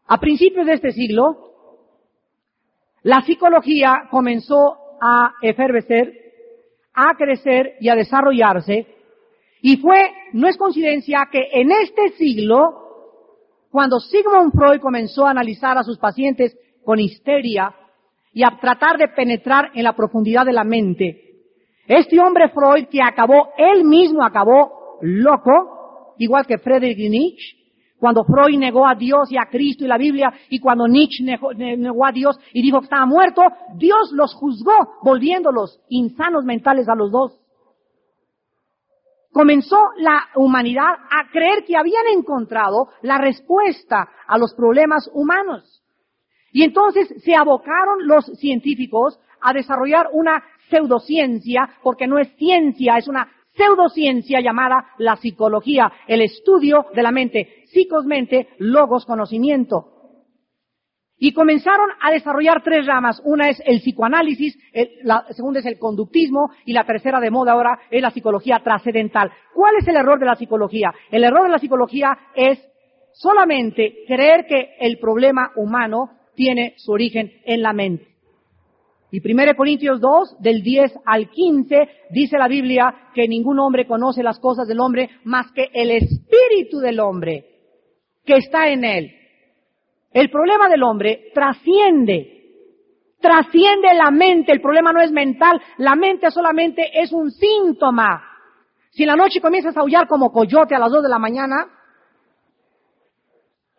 A principios de este siglo, la psicología comenzó a efervecer, a crecer y a desarrollarse, y fue, no es coincidencia que en este siglo, cuando Sigmund Freud comenzó a analizar a sus pacientes con histeria y a tratar de penetrar en la profundidad de la mente, este hombre Freud que acabó, él mismo acabó loco, igual que Friedrich Nietzsche, cuando Freud negó a Dios y a Cristo y la Biblia, y cuando Nietzsche negó, a Dios y dijo que estaba muerto, Dios los juzgó, volviéndolos insanos mentales a los dos. Comenzó la humanidad a creer que habían encontrado la respuesta a los problemas humanos. Y entonces se abocaron los científicos a desarrollar una pseudociencia, porque no es ciencia, es una pseudociencia llamada la psicología, el estudio de la mente, psicosmente, logos, conocimiento. Y comenzaron a desarrollar tres ramas. Una es el psicoanálisis, la segunda es el conductismo y la tercera de moda ahora es la psicología trascendental. ¿Cuál es el error de la psicología? El error de la psicología es solamente creer que el problema humano tiene su origen en la mente. Y 1 Corintios 2, del 10 al 15, dice la Biblia que ningún hombre conoce las cosas del hombre más que el espíritu del hombre que está en él. El problema del hombre trasciende, trasciende la mente. El problema no es mental, la mente solamente es un síntoma. Si en la noche comienzas a aullar como coyote a las 2 de la mañana,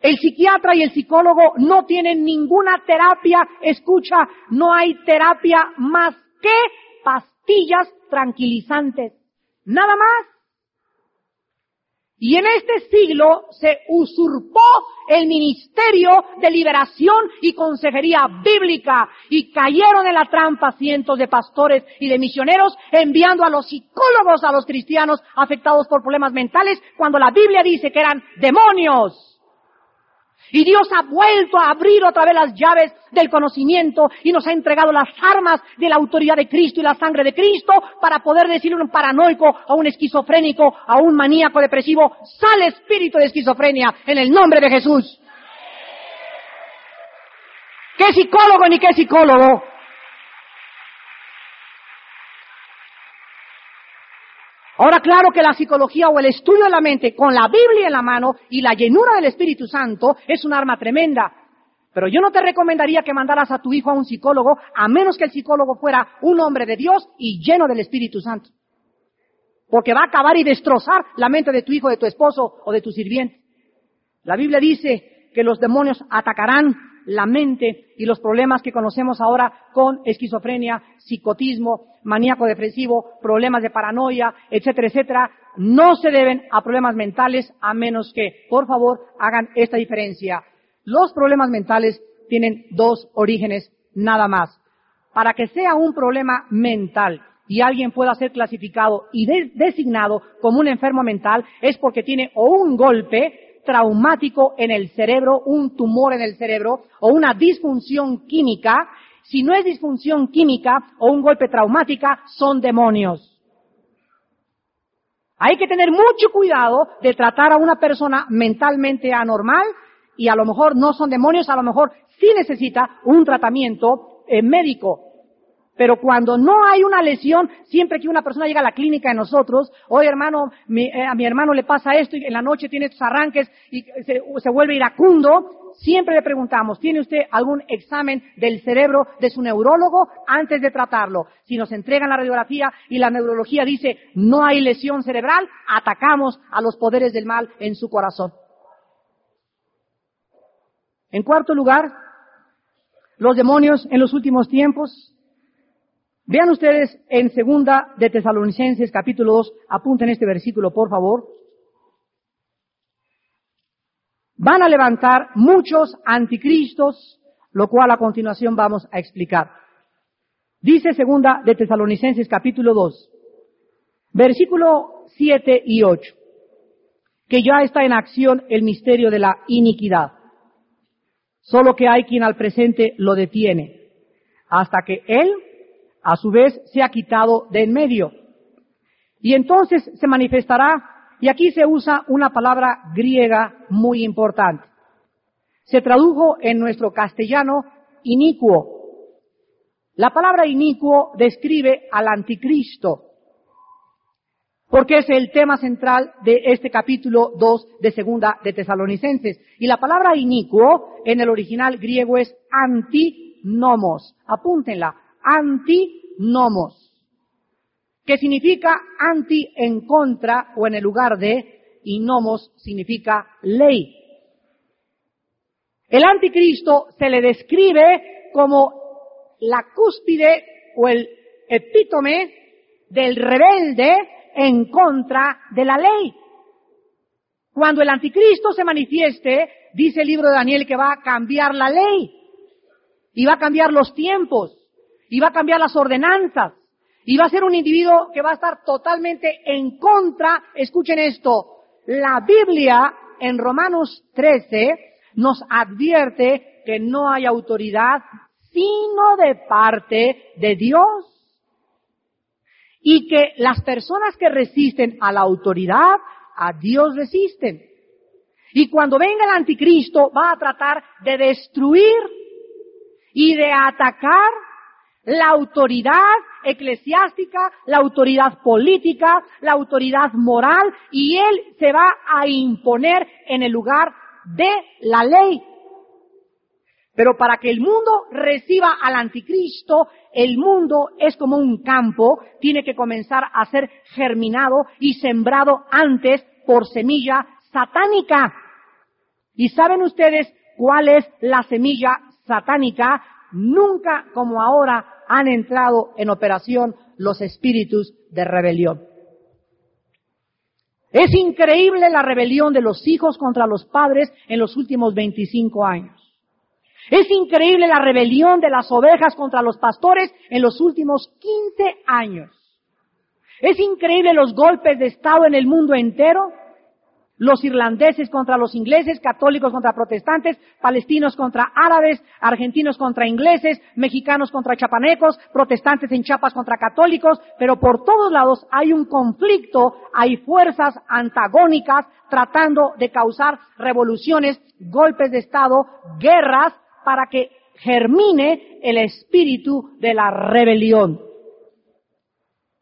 el psiquiatra y el psicólogo no tienen ninguna terapia, escucha, no hay terapia más que pastillas tranquilizantes. Nada más. Y en este siglo se usurpó el ministerio de liberación y consejería bíblica y cayeron en la trampa cientos de pastores y de misioneros enviando a los psicólogos a los cristianos afectados por problemas mentales cuando la Biblia dice que eran demonios. Y Dios ha vuelto a abrir otra vez las llaves del conocimiento y nos ha entregado las armas de la autoridad de Cristo y la sangre de Cristo para poder decirle a un paranoico, a un esquizofrénico, a un maníaco depresivo, sale espíritu de esquizofrenia en el nombre de Jesús. ¿Qué psicólogo ni qué psicólogo? Ahora, claro que la psicología o el estudio de la mente con la Biblia en la mano y la llenura del Espíritu Santo es un arma tremenda. Pero yo no te recomendaría que mandaras a tu hijo a un psicólogo a menos que el psicólogo fuera un hombre de Dios y lleno del Espíritu Santo. Porque va a acabar y destrozar la mente de tu hijo, de tu esposo o de tu sirviente. La Biblia dice que los demonios atacarán la mente y los problemas que conocemos ahora con esquizofrenia, psicotismo, maníaco depresivo, problemas de paranoia, etcétera, etcétera, no se deben a problemas mentales a menos que, por favor, hagan esta diferencia. Los problemas mentales tienen dos orígenes nada más. Para que sea un problema mental y alguien pueda ser clasificado y designado como un enfermo mental es porque tiene o un golpe traumático en el cerebro, un tumor en el cerebro o una disfunción química, si no es disfunción química o un golpe traumática, son demonios. Hay que tener mucho cuidado de tratar a una persona mentalmente anormal y a lo mejor no son demonios, a lo mejor sí necesita un tratamiento eh, médico. Pero cuando no hay una lesión, siempre que una persona llega a la clínica de nosotros, oye hermano, eh, a mi hermano le pasa esto y en la noche tiene estos arranques y se, se vuelve iracundo, siempre le preguntamos, ¿tiene usted algún examen del cerebro de su neurólogo antes de tratarlo? Si nos entregan la radiografía y la neurología dice no hay lesión cerebral, atacamos a los poderes del mal en su corazón. En cuarto lugar, los demonios en los últimos tiempos Vean ustedes en segunda de Tesalonicenses capítulo 2, apunten este versículo por favor. Van a levantar muchos anticristos, lo cual a continuación vamos a explicar. Dice segunda de Tesalonicenses capítulo 2, versículo 7 y 8, que ya está en acción el misterio de la iniquidad, solo que hay quien al presente lo detiene hasta que Él, a su vez, se ha quitado de en medio. Y entonces se manifestará, y aquí se usa una palabra griega muy importante. Se tradujo en nuestro castellano inicuo. La palabra inicuo describe al anticristo, porque es el tema central de este capítulo 2 de Segunda de Tesalonicenses. Y la palabra inicuo en el original griego es antinomos. Apúntenla, antinomos que significa anti en contra o en el lugar de, y nomos significa ley. El anticristo se le describe como la cúspide o el epítome del rebelde en contra de la ley. Cuando el anticristo se manifieste, dice el libro de Daniel que va a cambiar la ley, y va a cambiar los tiempos, y va a cambiar las ordenanzas, y va a ser un individuo que va a estar totalmente en contra, escuchen esto, la Biblia en Romanos 13 nos advierte que no hay autoridad sino de parte de Dios. Y que las personas que resisten a la autoridad, a Dios resisten. Y cuando venga el anticristo va a tratar de destruir y de atacar la autoridad eclesiástica, la autoridad política, la autoridad moral, y él se va a imponer en el lugar de la ley. Pero para que el mundo reciba al anticristo, el mundo es como un campo, tiene que comenzar a ser germinado y sembrado antes por semilla satánica. ¿Y saben ustedes cuál es la semilla satánica? Nunca como ahora han entrado en operación los espíritus de rebelión. Es increíble la rebelión de los hijos contra los padres en los últimos 25 años. Es increíble la rebelión de las ovejas contra los pastores en los últimos 15 años. Es increíble los golpes de Estado en el mundo entero los irlandeses contra los ingleses, católicos contra protestantes, palestinos contra árabes, argentinos contra ingleses, mexicanos contra chapanecos, protestantes en Chiapas contra católicos, pero por todos lados hay un conflicto, hay fuerzas antagónicas tratando de causar revoluciones, golpes de Estado, guerras, para que germine el espíritu de la rebelión.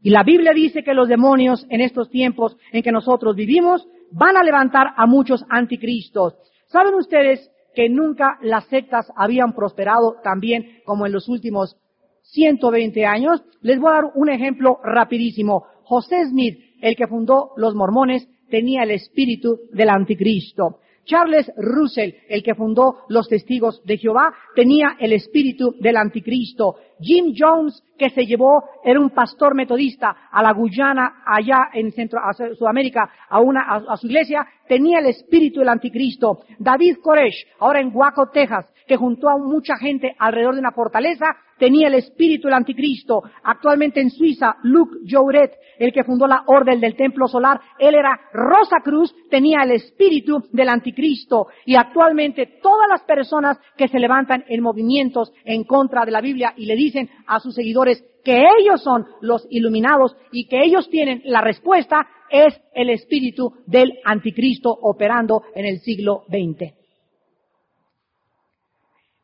Y la Biblia dice que los demonios en estos tiempos en que nosotros vivimos van a levantar a muchos anticristos. ¿Saben ustedes que nunca las sectas habían prosperado tan bien como en los últimos 120 años? Les voy a dar un ejemplo rapidísimo. José Smith, el que fundó los mormones, tenía el espíritu del anticristo. Charles Russell, el que fundó los testigos de Jehová, tenía el espíritu del anticristo. Jim Jones, que se llevó, era un pastor metodista a la Guyana, allá en Centro, Sudamérica, a una, a, su iglesia, tenía el espíritu del anticristo. David Koresh, ahora en Waco, Texas, que juntó a mucha gente alrededor de una fortaleza, tenía el espíritu del anticristo. Actualmente en Suiza, Luke Jouret, el que fundó la orden del templo solar, él era Rosa Cruz, tenía el espíritu del anticristo. Y actualmente todas las personas que se levantan en movimientos en contra de la Biblia y le dicen a sus seguidores que ellos son los iluminados y que ellos tienen la respuesta, es el espíritu del anticristo operando en el siglo XX.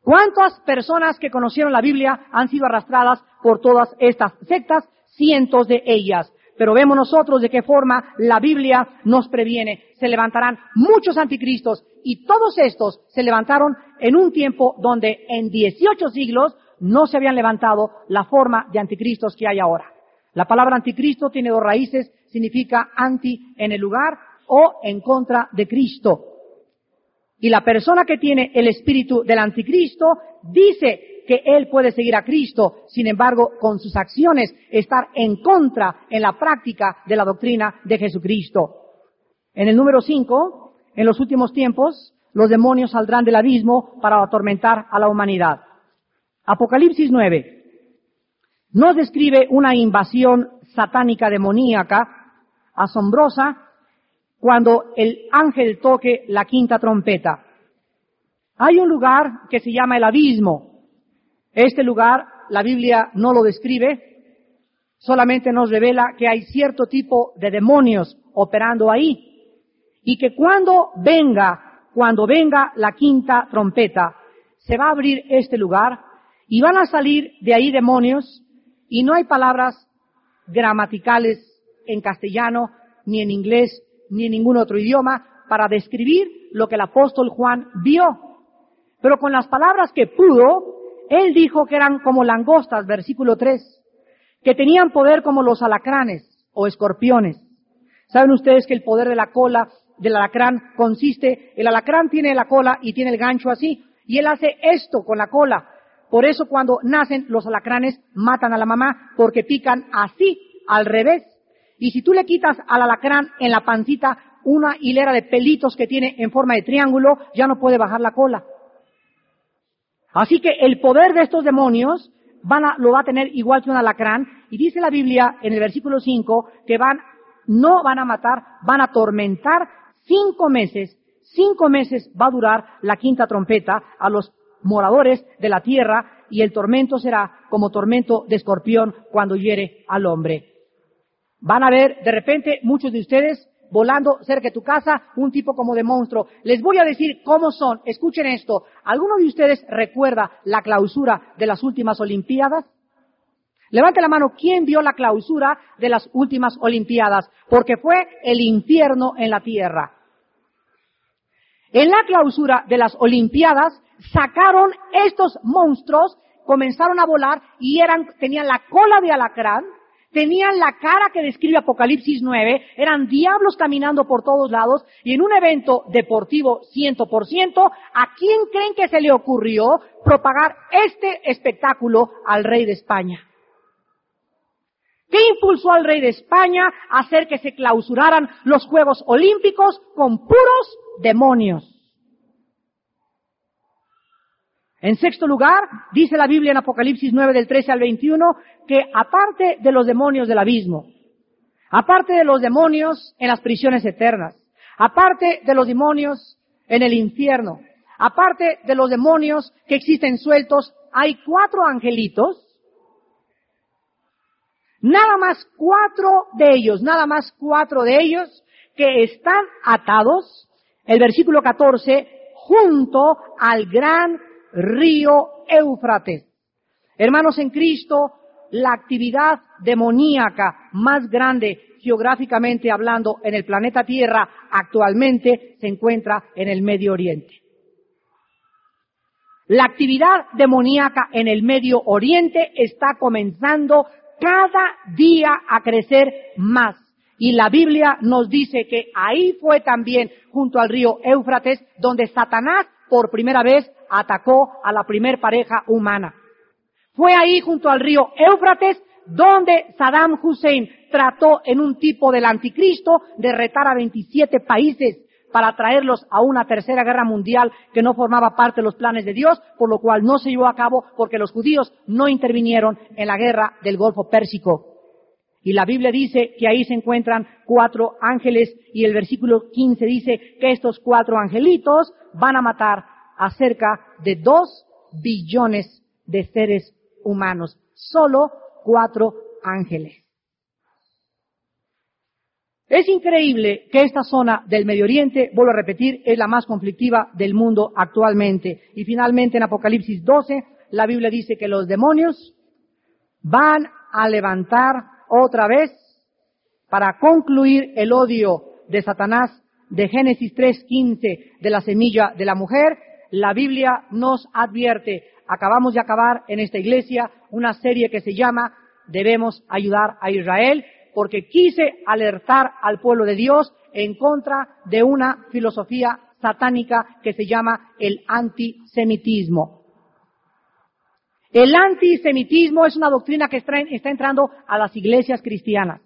¿Cuántas personas que conocieron la Biblia han sido arrastradas por todas estas sectas? Cientos de ellas. Pero vemos nosotros de qué forma la Biblia nos previene. Se levantarán muchos anticristos y todos estos se levantaron en un tiempo donde en 18 siglos no se habían levantado la forma de anticristos que hay ahora. La palabra anticristo tiene dos raíces, significa anti en el lugar o en contra de Cristo. Y la persona que tiene el espíritu del anticristo dice que él puede seguir a Cristo, sin embargo, con sus acciones estar en contra en la práctica de la doctrina de Jesucristo. En el número 5, en los últimos tiempos, los demonios saldrán del abismo para atormentar a la humanidad. Apocalipsis 9 nos describe una invasión satánica demoníaca, asombrosa, cuando el ángel toque la quinta trompeta. Hay un lugar que se llama el abismo. Este lugar la Biblia no lo describe, solamente nos revela que hay cierto tipo de demonios operando ahí y que cuando venga, cuando venga la quinta trompeta, se va a abrir este lugar y van a salir de ahí demonios y no hay palabras gramaticales en castellano, ni en inglés, ni ningún otro idioma para describir lo que el apóstol Juan vio. Pero con las palabras que pudo, él dijo que eran como langostas, versículo 3, que tenían poder como los alacranes o escorpiones. ¿Saben ustedes que el poder de la cola del alacrán consiste, el alacrán tiene la cola y tiene el gancho así, y él hace esto con la cola. Por eso cuando nacen los alacranes matan a la mamá porque pican así, al revés. Y si tú le quitas al alacrán en la pancita una hilera de pelitos que tiene en forma de triángulo, ya no puede bajar la cola. Así que el poder de estos demonios van a, lo va a tener igual que un alacrán. Y dice la Biblia en el versículo 5 que van, no van a matar, van a atormentar cinco meses. Cinco meses va a durar la quinta trompeta a los moradores de la tierra y el tormento será como tormento de escorpión cuando hiere al hombre. Van a ver de repente muchos de ustedes volando cerca de tu casa, un tipo como de monstruo. Les voy a decir cómo son. Escuchen esto. ¿Alguno de ustedes recuerda la clausura de las últimas Olimpiadas? Levante la mano, ¿quién vio la clausura de las últimas Olimpiadas? Porque fue el infierno en la tierra. En la clausura de las Olimpiadas sacaron estos monstruos, comenzaron a volar y eran, tenían la cola de alacrán, tenían la cara que describe Apocalipsis 9, eran diablos caminando por todos lados y en un evento deportivo 100%, ¿a quién creen que se le ocurrió propagar este espectáculo al rey de España? ¿Qué impulsó al rey de España a hacer que se clausuraran los Juegos Olímpicos con puros demonios? En sexto lugar, dice la Biblia en Apocalipsis 9 del 13 al 21 que aparte de los demonios del abismo, aparte de los demonios en las prisiones eternas, aparte de los demonios en el infierno, aparte de los demonios que existen sueltos, hay cuatro angelitos, nada más cuatro de ellos, nada más cuatro de ellos que están atados, el versículo 14, junto al gran río Éufrates. Hermanos en Cristo, la actividad demoníaca más grande geográficamente hablando en el planeta Tierra actualmente se encuentra en el Medio Oriente. La actividad demoníaca en el Medio Oriente está comenzando cada día a crecer más. Y la Biblia nos dice que ahí fue también junto al río Éufrates donde Satanás por primera vez atacó a la primer pareja humana. Fue ahí junto al río Éufrates donde Saddam Hussein trató en un tipo del anticristo de retar a 27 países para traerlos a una tercera guerra mundial que no formaba parte de los planes de Dios, por lo cual no se llevó a cabo porque los judíos no intervinieron en la guerra del Golfo Pérsico. Y la Biblia dice que ahí se encuentran cuatro ángeles y el versículo 15 dice que estos cuatro angelitos van a matar a cerca de dos billones de seres humanos. Solo cuatro ángeles. Es increíble que esta zona del Medio Oriente, vuelvo a repetir, es la más conflictiva del mundo actualmente. Y finalmente en Apocalipsis 12, la Biblia dice que los demonios van a levantar otra vez para concluir el odio de Satanás de Génesis 3.15 de la semilla de la mujer la Biblia nos advierte. Acabamos de acabar en esta iglesia una serie que se llama Debemos ayudar a Israel porque quise alertar al pueblo de Dios en contra de una filosofía satánica que se llama el antisemitismo. El antisemitismo es una doctrina que está entrando a las iglesias cristianas.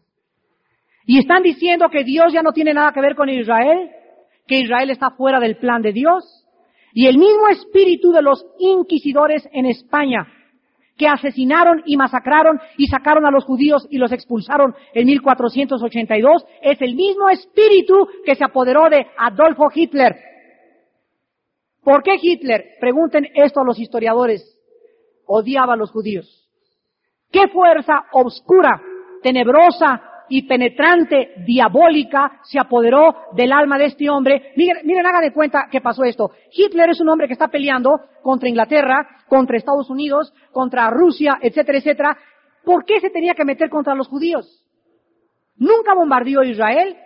Y están diciendo que Dios ya no tiene nada que ver con Israel, que Israel está fuera del plan de Dios, y el mismo espíritu de los inquisidores en España, que asesinaron y masacraron y sacaron a los judíos y los expulsaron en 1482, es el mismo espíritu que se apoderó de Adolfo Hitler. ¿Por qué Hitler? Pregunten esto a los historiadores. Odiaba a los judíos. ¿Qué fuerza oscura, tenebrosa y penetrante, diabólica, se apoderó del alma de este hombre? Miren, miren, hagan de cuenta que pasó esto. Hitler es un hombre que está peleando contra Inglaterra, contra Estados Unidos, contra Rusia, etcétera, etcétera. ¿Por qué se tenía que meter contra los judíos? Nunca bombardeó Israel,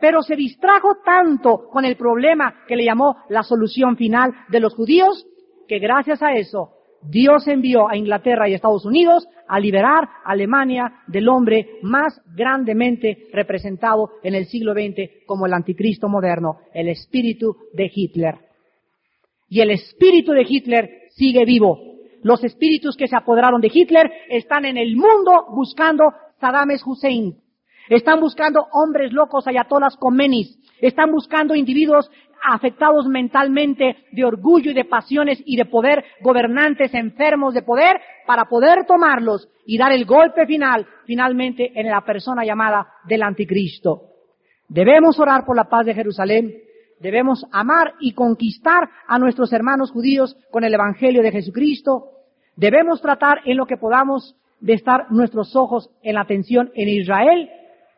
pero se distrajo tanto con el problema que le llamó la solución final de los judíos, que gracias a eso Dios envió a Inglaterra y Estados Unidos a liberar a Alemania del hombre más grandemente representado en el siglo XX como el anticristo moderno, el espíritu de Hitler. Y el espíritu de Hitler sigue vivo. Los espíritus que se apoderaron de Hitler están en el mundo buscando Saddam Hussein. Están buscando hombres locos, ayatolas comenis. Están buscando individuos afectados mentalmente de orgullo y de pasiones y de poder, gobernantes enfermos de poder, para poder tomarlos y dar el golpe final, finalmente, en la persona llamada del anticristo. Debemos orar por la paz de Jerusalén, debemos amar y conquistar a nuestros hermanos judíos con el Evangelio de Jesucristo, debemos tratar en lo que podamos de estar nuestros ojos en la atención en Israel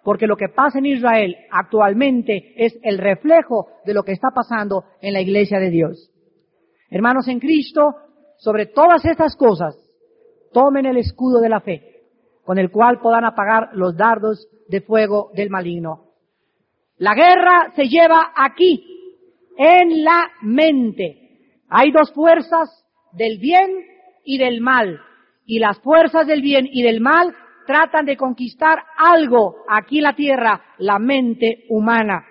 porque lo que pasa en Israel actualmente es el reflejo de lo que está pasando en la iglesia de Dios. Hermanos en Cristo, sobre todas estas cosas, tomen el escudo de la fe, con el cual puedan apagar los dardos de fuego del maligno. La guerra se lleva aquí, en la mente. Hay dos fuerzas del bien y del mal. Y las fuerzas del bien y del mal tratan de conquistar algo aquí la tierra, la mente humana.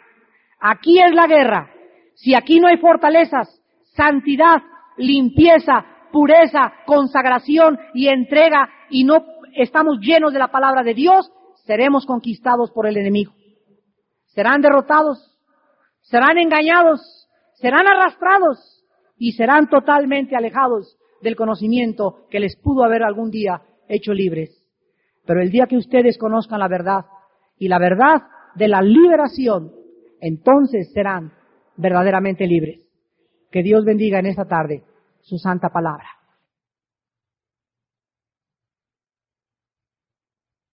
Aquí es la guerra. Si aquí no hay fortalezas, santidad, limpieza, pureza, consagración y entrega y no estamos llenos de la palabra de Dios, seremos conquistados por el enemigo. Serán derrotados, serán engañados, serán arrastrados y serán totalmente alejados del conocimiento que les pudo haber algún día hecho libres. Pero el día que ustedes conozcan la verdad y la verdad de la liberación, entonces serán verdaderamente libres. Que Dios bendiga en esta tarde su santa palabra.